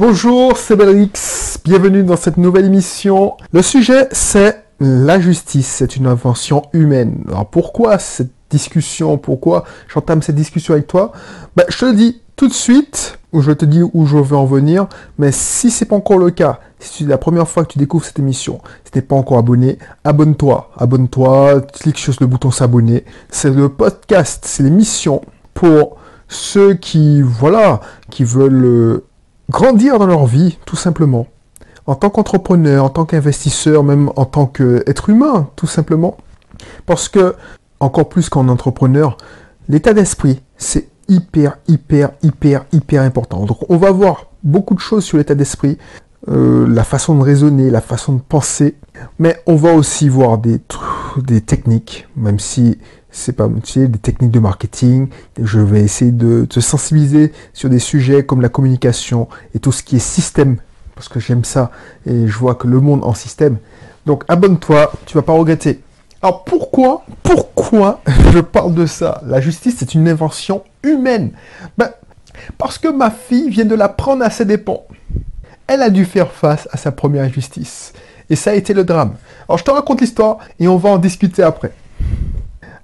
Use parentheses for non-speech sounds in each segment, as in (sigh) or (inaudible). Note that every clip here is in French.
Bonjour, c'est Belrix. Bienvenue dans cette nouvelle émission. Le sujet, c'est la justice. C'est une invention humaine. Alors pourquoi cette discussion? Pourquoi j'entame cette discussion avec toi? Ben, Je te le dis tout de suite, ou je te dis où je veux en venir. Mais si c'est pas encore le cas, si c'est la première fois que tu découvres cette émission, si t'es pas encore abonné, abonne-toi. Abonne-toi, clique sur le bouton s'abonner. C'est le podcast, c'est l'émission pour ceux qui, voilà, qui veulent euh, grandir dans leur vie, tout simplement. En tant qu'entrepreneur, en tant qu'investisseur, même en tant qu'être humain, tout simplement. Parce que, encore plus qu'en entrepreneur, l'état d'esprit, c'est hyper, hyper, hyper, hyper important. Donc on va voir beaucoup de choses sur l'état d'esprit, euh, la façon de raisonner, la façon de penser, mais on va aussi voir des, des techniques, même si c'est pas tu des techniques de marketing. Je vais essayer de te sensibiliser sur des sujets comme la communication et tout ce qui est système, parce que j'aime ça et je vois que le monde en système. Donc abonne-toi, tu vas pas regretter. Alors pourquoi, pourquoi (laughs) je parle de ça? La justice, c'est une invention humaine. Ben, parce que ma fille vient de la prendre à ses dépens. Elle a dû faire face à sa première injustice. Et ça a été le drame. Alors je te raconte l'histoire et on va en discuter après.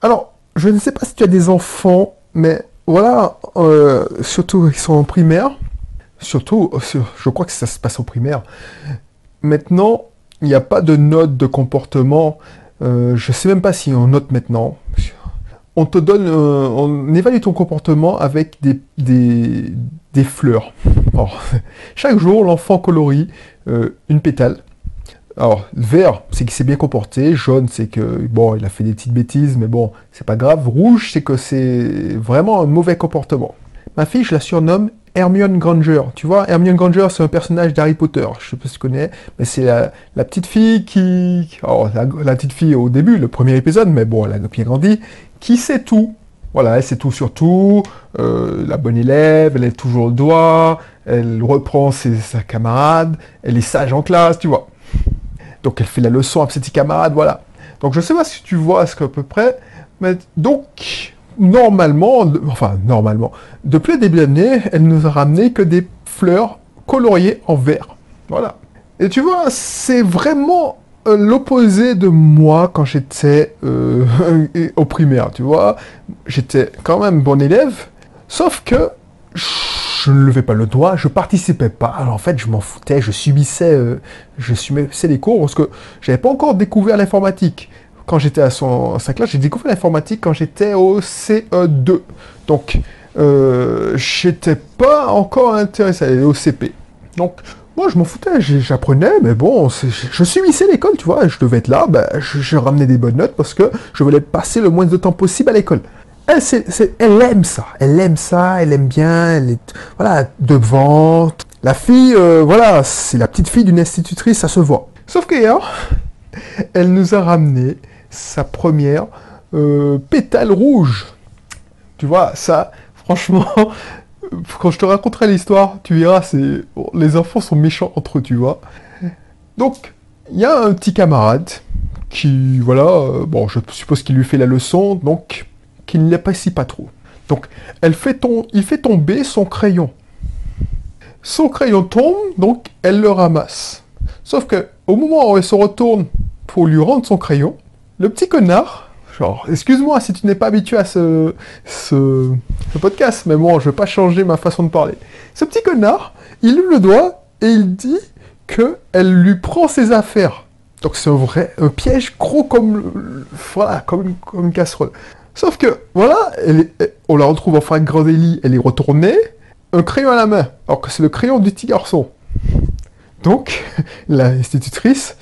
Alors, je ne sais pas si tu as des enfants, mais voilà, euh, surtout ils sont en primaire. Surtout, je crois que ça se passe en primaire. Maintenant, il n'y a pas de note de comportement. Euh, je ne sais même pas si on note maintenant. On te donne, euh, on évalue ton comportement avec des, des, fleurs. (laughs) chaque jour, l'enfant colorie une pétale alors, vert, c'est qu'il s'est bien comporté. Jaune, c'est que, bon, il a fait des petites bêtises, mais bon, c'est pas grave. Rouge, c'est que c'est vraiment un mauvais comportement. Ma fille, je la surnomme Hermione Granger. Tu vois, Hermione Granger, c'est un personnage d'Harry Potter. Je sais pas si tu connais, mais c'est la, petite fille qui... Oh, la, petite fille au début, le premier épisode, mais bon, elle a bien grandi, qui sait tout. Voilà, elle sait tout sur tout, euh, la bonne élève, elle est toujours le doigt, elle reprend ses, sa camarade, elle est sage en classe, tu vois. Donc elle fait la leçon à ses petits camarades, voilà. Donc je sais pas si tu vois ce qu'à peu près, mais donc normalement, enfin normalement, depuis le début d'année, elle nous a ramené que des fleurs coloriées en vert. Voilà. Et tu vois, c'est vraiment euh, l'opposé de moi quand j'étais euh, (laughs) au primaire, tu vois. J'étais quand même bon élève, sauf que ne levais pas le doigt, je participais pas. Alors en fait, je m'en foutais, je subissais, euh, je subissais les cours parce que j'avais pas encore découvert l'informatique. Quand j'étais à, son, sa classe, j'ai découvert l'informatique quand j'étais au CE2. Donc, euh, j'étais pas encore intéressé à aller au CP. Donc, moi, je m'en foutais, j'apprenais, mais bon, je subissais l'école, tu vois, je devais être là, ben, je, je, ramenais des bonnes notes parce que je voulais passer le moins de temps possible à l'école elle, aime ça, elle aime ça, elle aime bien, elle est voilà devant. La fille, euh, voilà, c'est la petite fille d'une institutrice, ça se voit. Sauf qu'hier, elle nous a ramené sa première euh, pétale rouge. Tu vois, ça, franchement, (laughs) quand je te raconterai l'histoire, tu verras, les enfants sont méchants entre eux, tu vois. Donc, il y a un petit camarade qui, voilà, euh, bon, je suppose qu'il lui fait la leçon, donc qu'il ne l'apprécie pas trop. Donc, il fait tomber son crayon. Son crayon tombe, donc elle le ramasse. Sauf que au moment où elle se retourne pour lui rendre son crayon, le petit connard, genre, excuse-moi si tu n'es pas habitué à ce, podcast, mais bon, je vais pas changer ma façon de parler. Ce petit connard, il lève le doigt et il dit que elle lui prend ses affaires. Donc c'est un vrai un piège gros comme voilà comme une casserole. Sauf que, voilà, on la retrouve en Frank Grandelli, elle est retournée, un crayon à la main, alors que c'est le crayon du petit garçon. Donc, (laughs) l'institutrice,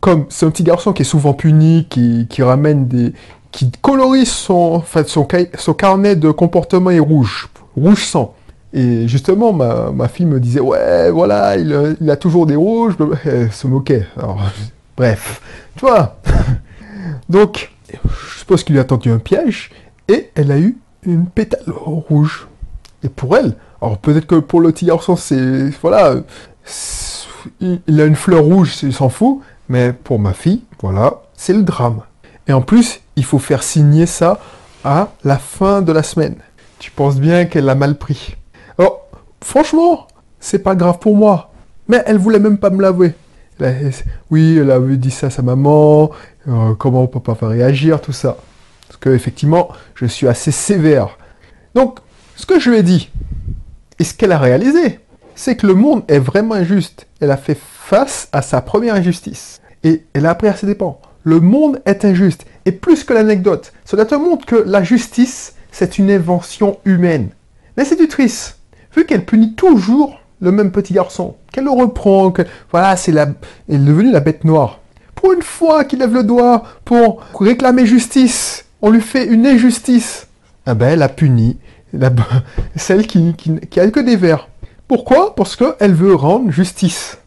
comme c'est un petit garçon qui est souvent puni, qui, ramène des... qui colorie son, carnet de comportement est rouge, rouge sang. Et justement, ma, fille me disait, ouais, voilà, il, a toujours des rouges, elle se moquait. (laughs) Bref, tu vois? (laughs) Donc, je suppose qu'il lui a tendu un piège, et elle a eu une pétale rouge. Et pour elle, alors peut-être que pour le petit garçon, c'est. Voilà. Il a une fleur rouge, il s'en fout, mais pour ma fille, voilà, c'est le drame. Et en plus, il faut faire signer ça à la fin de la semaine. Tu penses bien qu'elle l'a mal pris. Alors, franchement, c'est pas grave pour moi. Mais elle voulait même pas me l'avouer. Oui, elle avait dit ça à sa maman, euh, comment papa va réagir, tout ça. Parce que effectivement, je suis assez sévère. Donc, ce que je lui ai dit, et ce qu'elle a réalisé, c'est que le monde est vraiment injuste. Elle a fait face à sa première injustice. Et elle a appris à ses dépens. Le monde est injuste. Et plus que l'anecdote, cela te montre que la justice, c'est une invention humaine. L'institutrice, vu qu'elle punit toujours le même petit garçon, qu'elle le reprend, que voilà, c'est la, elle est devenue la bête noire. Une fois qu'il lève le doigt pour réclamer justice, on lui fait une injustice. Ah ben, elle a puni la, (laughs) celle qui, qui, a que des vers. Pourquoi? Parce qu'elle veut rendre justice.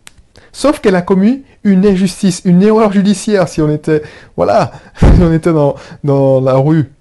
Sauf qu'elle a commis une injustice, une erreur judiciaire si on était, voilà, (laughs) si on était dans, dans la rue.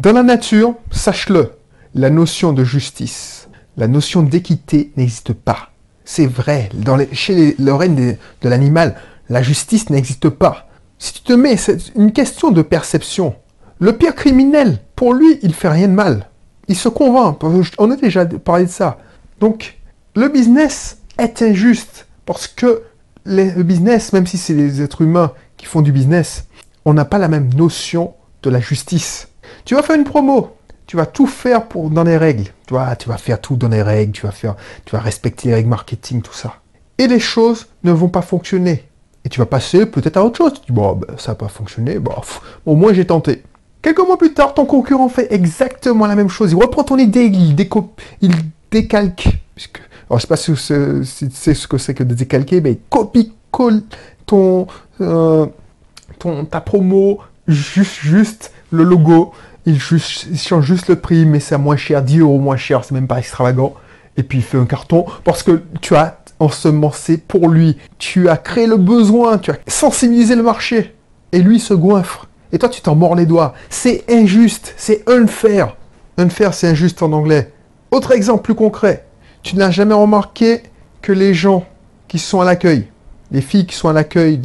Dans la nature, sache-le, la notion de justice, la notion d'équité n'existe pas. C'est vrai, dans les, chez les, le règne de l'animal, la justice n'existe pas. Si tu te mets, c'est une question de perception. Le pire criminel, pour lui, il fait rien de mal. Il se convainc. On a déjà parlé de ça. Donc, le business est injuste parce que le business, même si c'est les êtres humains qui font du business, on n'a pas la même notion de la justice. Tu vas faire une promo, tu vas tout faire pour dans les règles. Tu vois, tu vas faire tout dans les règles, tu vas faire, tu vas respecter les règles marketing, tout ça. Et les choses ne vont pas fonctionner. Et tu vas passer peut-être à autre chose. Tu dis, bon, ben, ça n'a pas fonctionné, bon, au moins j'ai tenté. Quelques mois plus tard, ton concurrent fait exactement la même chose. Il reprend ton idée, il, il décalque. Alors, je sais pas si c'est ce que c'est que de décalquer, mais il copie-colle ton, euh, ton, ta promo, juste, juste le logo. Il, change juste le prix, mais c'est moins cher, 10 euros moins cher, c'est même pas extravagant. Et puis il fait un carton parce que tu as ensemencé pour lui. Tu as créé le besoin, tu as sensibilisé le marché. Et lui se goinfre. Et toi, tu t'en mords les doigts. C'est injuste, c'est unfair. Unfair, c'est injuste en anglais. Autre exemple plus concret. Tu n'as jamais remarqué que les gens qui sont à l'accueil, les filles qui sont à l'accueil,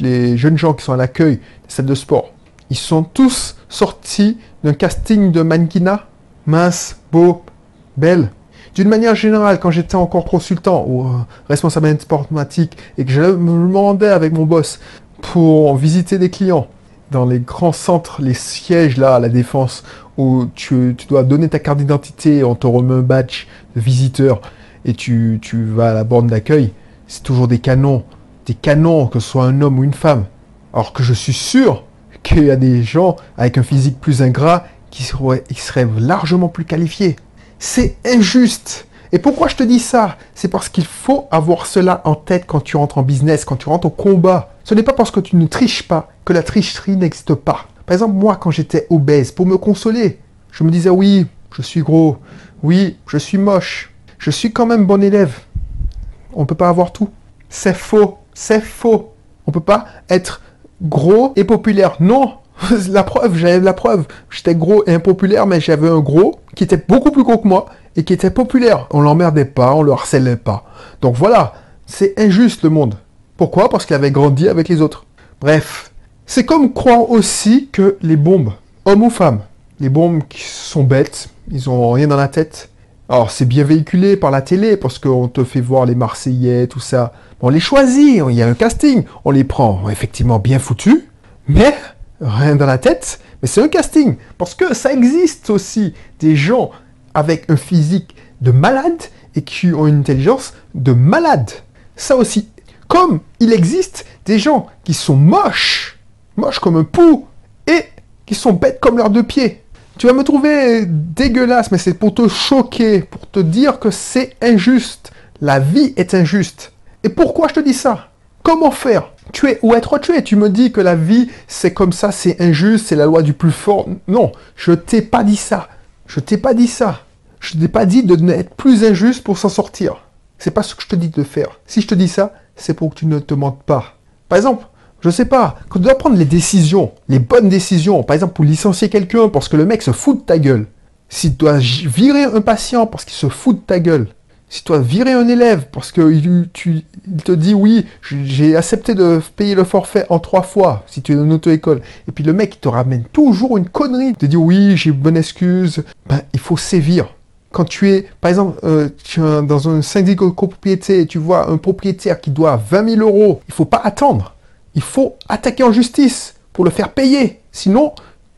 les, jeunes gens qui sont à l'accueil des salles de sport, ils sont tous sortis d'un casting de mannequinat mince, beau, belle. D'une manière générale, quand j'étais encore consultant ou euh, responsable informatique et que je me demandais avec mon boss pour visiter des clients, dans les grands centres, les sièges là à la défense, où tu, dois donner ta carte d'identité, on te remet un badge de visiteur et tu, vas à la borne d'accueil, c'est toujours des canons. Des canons, que ce soit un homme ou une femme. Alors que je suis sûr qu'il y a des gens avec un physique plus ingrat qui seraient, qui seraient largement plus qualifiés. C'est injuste. Et pourquoi je te dis ça? C'est parce qu'il faut avoir cela en tête quand tu rentres en business, quand tu rentres au combat. Ce n'est pas parce que tu ne triches pas que la tricherie n'existe pas. Par exemple, moi, quand j'étais obèse, pour me consoler, je me disais oui, je suis gros, oui, je suis moche, je suis quand même bon élève. On ne peut pas avoir tout. C'est faux, c'est faux. On ne peut pas être gros et populaire. Non, (laughs) la preuve, j'avais la preuve. J'étais gros et impopulaire, mais j'avais un gros qui était beaucoup plus gros que moi et qui était populaire. On l'emmerdait pas, on le harcelait pas. Donc voilà, c'est injuste le monde. Pourquoi? Parce qu'il avait grandi avec les autres. Bref, c'est comme croire aussi que les bombes, hommes ou femmes, les bombes qui sont bêtes, ils ont rien dans la tête. Alors c'est bien véhiculé par la télé parce qu'on te fait voir les Marseillais, tout ça. On les choisit, il y a un casting, on les prend effectivement bien foutus, mais rien dans la tête. Mais c'est un casting parce que ça existe aussi des gens avec un physique de malade et qui ont une intelligence de malade. Ça aussi comme il existe des gens qui sont moches, moches comme un pou, et qui sont bêtes comme leurs deux pieds. Tu vas me trouver dégueulasse, mais c'est pour te choquer, pour te dire que c'est injuste. La vie est injuste. Et pourquoi je te dis ça? Comment faire? Tuer ou être tué Tu me dis que la vie, c'est comme ça, c'est injuste, c'est la loi du plus fort. Non, je t'ai pas dit ça. Je t'ai pas dit ça. Je t'ai pas dit de n'être plus injuste pour s'en sortir. C'est pas ce que je te dis de faire. Si je te dis ça, c'est pour que tu ne te mentes pas. Par exemple, je sais pas, quand tu dois prendre les décisions, les bonnes décisions, par exemple pour licencier quelqu'un parce que le mec se fout de ta gueule, si tu dois virer un patient parce qu'il se fout de ta gueule, si tu dois virer un élève parce qu'il te dit oui, j'ai accepté de payer le forfait en trois fois, si tu es dans une auto-école, et puis le mec il te ramène toujours une connerie, te dit oui, j'ai une bonne excuse, ben il faut sévir. quand tu es, par exemple, euh, dans un syndic de copropriété et tu vois un propriétaire qui doit 20 000 euros, il faut pas attendre. Il faut attaquer en justice pour le faire payer. Sinon,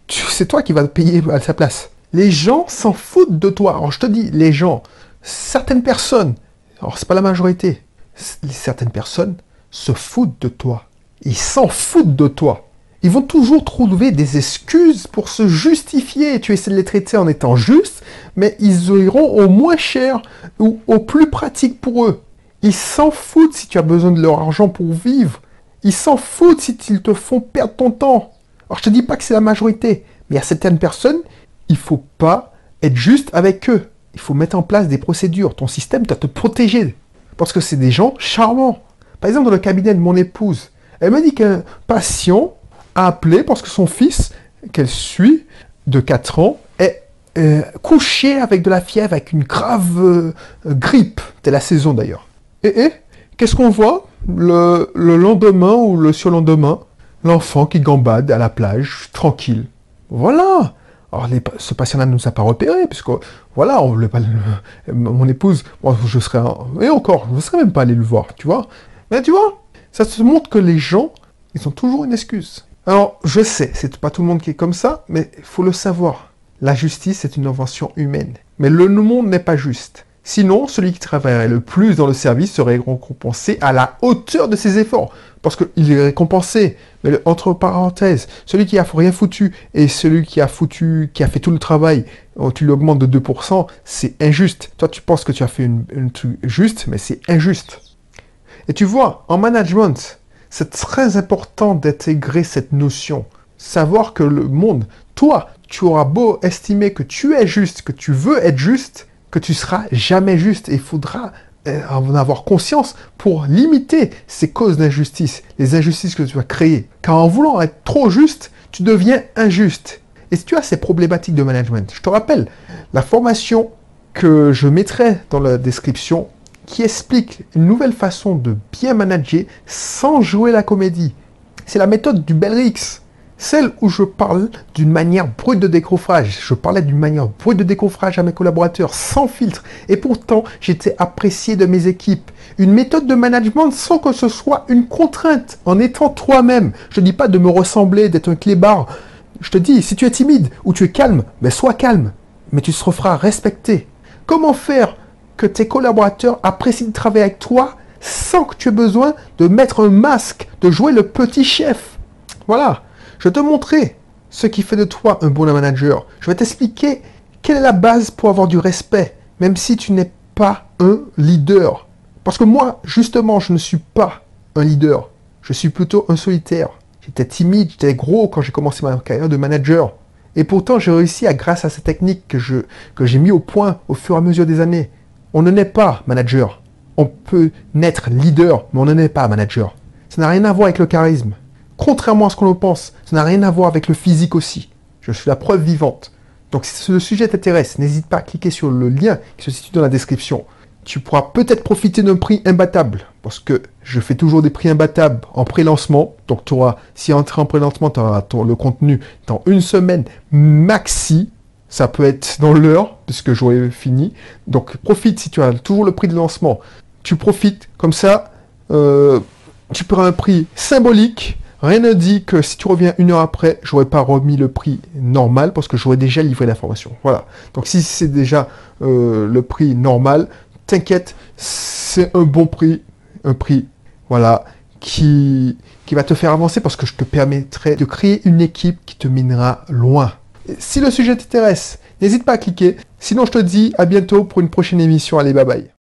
c'est toi qui vas payer à sa place. Les gens s'en foutent de toi. Alors je te dis, les gens, certaines personnes, alors c'est pas la majorité, certaines personnes se foutent de toi. Ils s'en foutent de toi. Ils vont toujours trouver des excuses pour se justifier. Tu essaies de les traiter en étant juste, mais ils iront au moins cher ou au plus pratique pour eux. Ils s'en foutent si tu as besoin de leur argent pour vivre. Ils s'en foutent si ils te font perdre ton temps. Alors je te dis pas que c'est la majorité, mais a certaines personnes, il faut pas être juste avec eux. Il faut mettre en place des procédures. Ton système doit te protéger. Parce que c'est des gens charmants. Par exemple, dans le cabinet de mon épouse, elle me dit qu'un patient a appelé parce que son fils, qu'elle suit, de 4 ans, est euh, couché avec de la fièvre, avec une grave euh, grippe. C'est la saison d'ailleurs. Et, qu'est-ce qu'on voit? Le, lendemain ou le surlendemain L'enfant qui gambade à la plage, tranquille. Voilà alors, ce patient-là ne nous a pas repéré, puisque, voilà, on, le, mon épouse, moi, je serais, et encore, je ne serais même pas allé le voir, tu vois. Mais tu vois, ça se montre que les gens, ils ont toujours une excuse. Alors, je sais, c'est pas tout le monde qui est comme ça, mais il faut le savoir. La justice est une invention humaine. Mais le monde n'est pas juste. Sinon, celui qui travaillerait le plus dans le service serait récompensé à la hauteur de ses efforts. Parce qu'il est récompensé. Mais entre parenthèses, celui qui a rien foutu et celui qui a foutu, qui a fait tout le travail, oh, tu l'augmentes de 2%, c'est injuste. Toi, tu penses que tu as fait un truc juste, mais c'est injuste. Et tu vois, en management, c'est très important d'intégrer cette notion. Savoir que le monde, toi, tu auras beau estimer que tu es juste, que tu veux être juste, que tu seras jamais juste. Et il faudra en avoir conscience pour limiter ces causes d'injustice, les injustices que tu vas créer. Car en voulant être trop juste, tu deviens injuste. Et si tu as ces problématiques de management, je te rappelle la formation que je mettrai dans la description qui explique une nouvelle façon de bien manager sans jouer la comédie. C'est la méthode du Belrix. Celle où je parle d'une manière brute de décoffrage. Je parlais d'une manière brute de décoffrage à mes collaborateurs, sans filtre. Et pourtant, j'étais apprécié de mes équipes. Une méthode de management sans que ce soit une contrainte, en étant toi-même. Je ne dis pas de me ressembler, d'être un clébard. Je te dis, si tu es timide ou tu es calme, ben sois calme. Mais tu te referas respecter. Comment faire que tes collaborateurs apprécient de travailler avec toi sans que tu aies besoin de mettre un masque, de jouer le petit chef? Voilà, je vais te montrer ce qui fait de toi un bon manager. Je vais t'expliquer quelle est la base pour avoir du respect, même si tu n'es pas un leader. Parce que moi, justement, je ne suis pas un leader. Je suis plutôt un solitaire. J'étais timide, j'étais gros quand j'ai commencé ma carrière de manager. Et pourtant, j'ai réussi à, grâce à ces techniques que, je, que j'ai mis au point au fur et à mesure des années, on ne naît pas manager. On peut naître leader, mais on ne naît pas manager. Ça n'a rien à voir avec le charisme. Contrairement à ce qu'on le pense, ça n'a rien à voir avec le physique aussi. Je suis la preuve vivante. Donc si ce sujet t'intéresse, n'hésite pas à cliquer sur le lien qui se situe dans la description. Tu pourras peut-être profiter d'un prix imbattable, parce que je fais toujours des prix imbattables en pré-lancement. Donc tu auras, si entrer en pré-lancement, tu auras le contenu dans une semaine maxi. Ça peut être dans l'heure, puisque j'aurai fini. Donc profite si tu as toujours le prix de lancement. Tu profites, comme ça, euh, tu prends un prix symbolique. Rien ne dit que si tu reviens une heure après, j'aurais pas remis le prix normal parce que j'aurais déjà livré l'information. Voilà. Donc si c'est déjà euh, le prix normal, t'inquiète, c'est un bon prix, un prix, voilà, qui, qui va te faire avancer parce que je te permettrai de créer une équipe qui te minera loin. Si le sujet t'intéresse, n'hésite pas à cliquer. Sinon, je te dis à bientôt pour une prochaine émission. Allez, bye bye.